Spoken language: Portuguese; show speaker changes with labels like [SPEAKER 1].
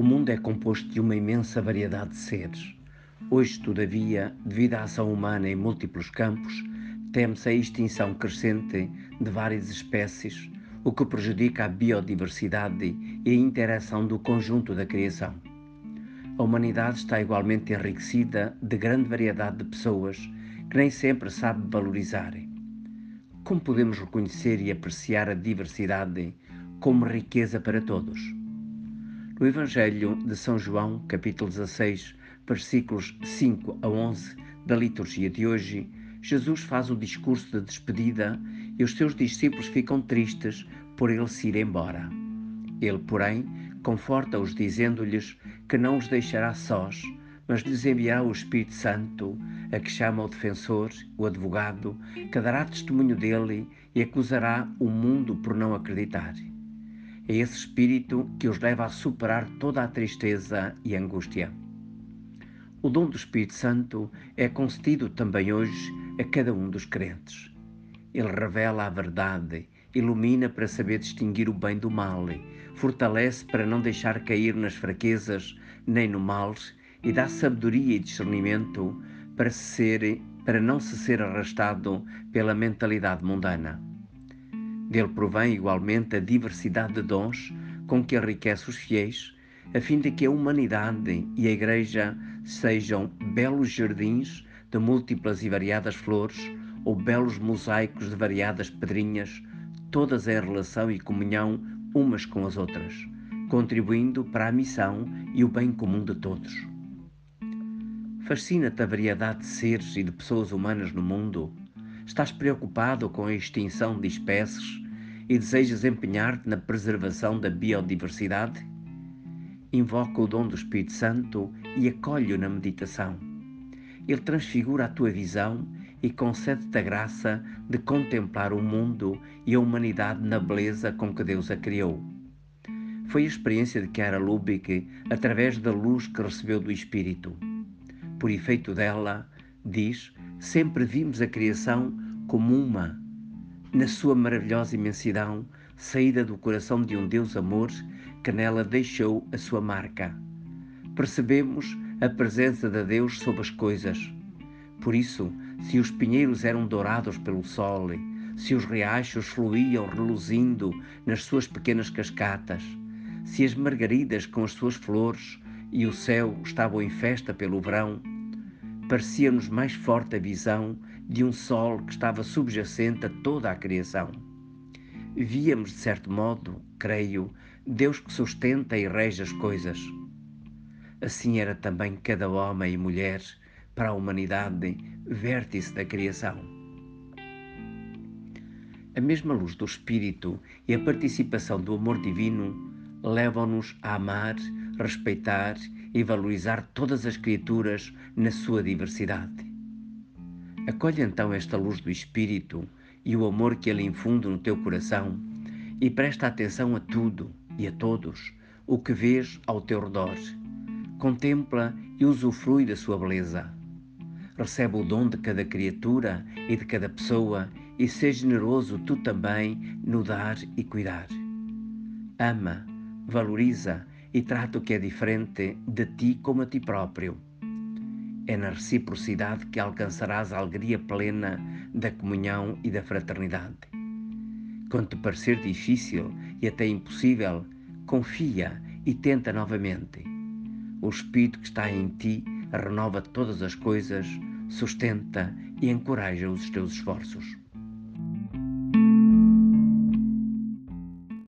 [SPEAKER 1] O mundo é composto de uma imensa variedade de seres. Hoje, todavia, devido à ação humana em múltiplos campos, teme-se a extinção crescente de várias espécies, o que prejudica a biodiversidade e a interação do conjunto da criação. A humanidade está igualmente enriquecida de grande variedade de pessoas que nem sempre sabe valorizar. Como podemos reconhecer e apreciar a diversidade como riqueza para todos? No Evangelho de São João, capítulo 16, versículos 5 a 11 da liturgia de hoje, Jesus faz o discurso de despedida e os seus discípulos ficam tristes por ele se ir embora. Ele, porém, conforta-os dizendo-lhes que não os deixará sós, mas lhes enviará o Espírito Santo, a que chama o defensor, o advogado, que dará testemunho dele e acusará o mundo por não acreditar. É esse espírito que os leva a superar toda a tristeza e angústia. O dom do Espírito Santo é concedido também hoje a cada um dos crentes. Ele revela a verdade, ilumina para saber distinguir o bem do mal, fortalece para não deixar cair nas fraquezas nem no mal e dá sabedoria e discernimento para, ser, para não se ser arrastado pela mentalidade mundana. Dele provém igualmente a diversidade de dons com que enriquece os fiéis, a fim de que a humanidade e a Igreja sejam belos jardins de múltiplas e variadas flores ou belos mosaicos de variadas pedrinhas, todas em relação e comunhão umas com as outras, contribuindo para a missão e o bem comum de todos. Fascina-te a variedade de seres e de pessoas humanas no mundo? Estás preocupado com a extinção de espécies e desejas empenhar-te na preservação da biodiversidade? Invoca o dom do Espírito Santo e acolhe-o na meditação. Ele transfigura a tua visão e concede-te a graça de contemplar o mundo e a humanidade na beleza com que Deus a criou. Foi a experiência de Chiara Lubick através da luz que recebeu do Espírito. Por efeito dela, diz, sempre vimos a criação como uma, na sua maravilhosa imensidão, saída do coração de um Deus amor que nela deixou a sua marca. Percebemos a presença de Deus sob as coisas. Por isso, se os pinheiros eram dourados pelo sol, se os riachos fluíam reluzindo nas suas pequenas cascatas, se as margaridas com as suas flores e o céu estavam em festa pelo verão, parecia-nos mais forte a visão de um sol que estava subjacente a toda a criação. Víamos, de certo modo, creio, Deus que sustenta e rege as coisas. Assim era também cada homem e mulher para a humanidade, vértice da criação. A mesma luz do Espírito e a participação do amor divino levam-nos a amar, respeitar e valorizar todas as criaturas na sua diversidade. Acolhe então esta luz do Espírito e o amor que ele infunde no teu coração e presta atenção a tudo e a todos o que vês ao teu redor. Contempla e usufrui da sua beleza. Recebe o dom de cada criatura e de cada pessoa e seja generoso tu também no dar e cuidar. Ama, valoriza e trata o que é diferente de ti como a ti próprio. É na reciprocidade que alcançarás a alegria plena da comunhão e da fraternidade. Quando te parecer difícil e até impossível, confia e tenta novamente. O Espírito que está em ti renova todas as coisas, sustenta e encoraja os teus esforços.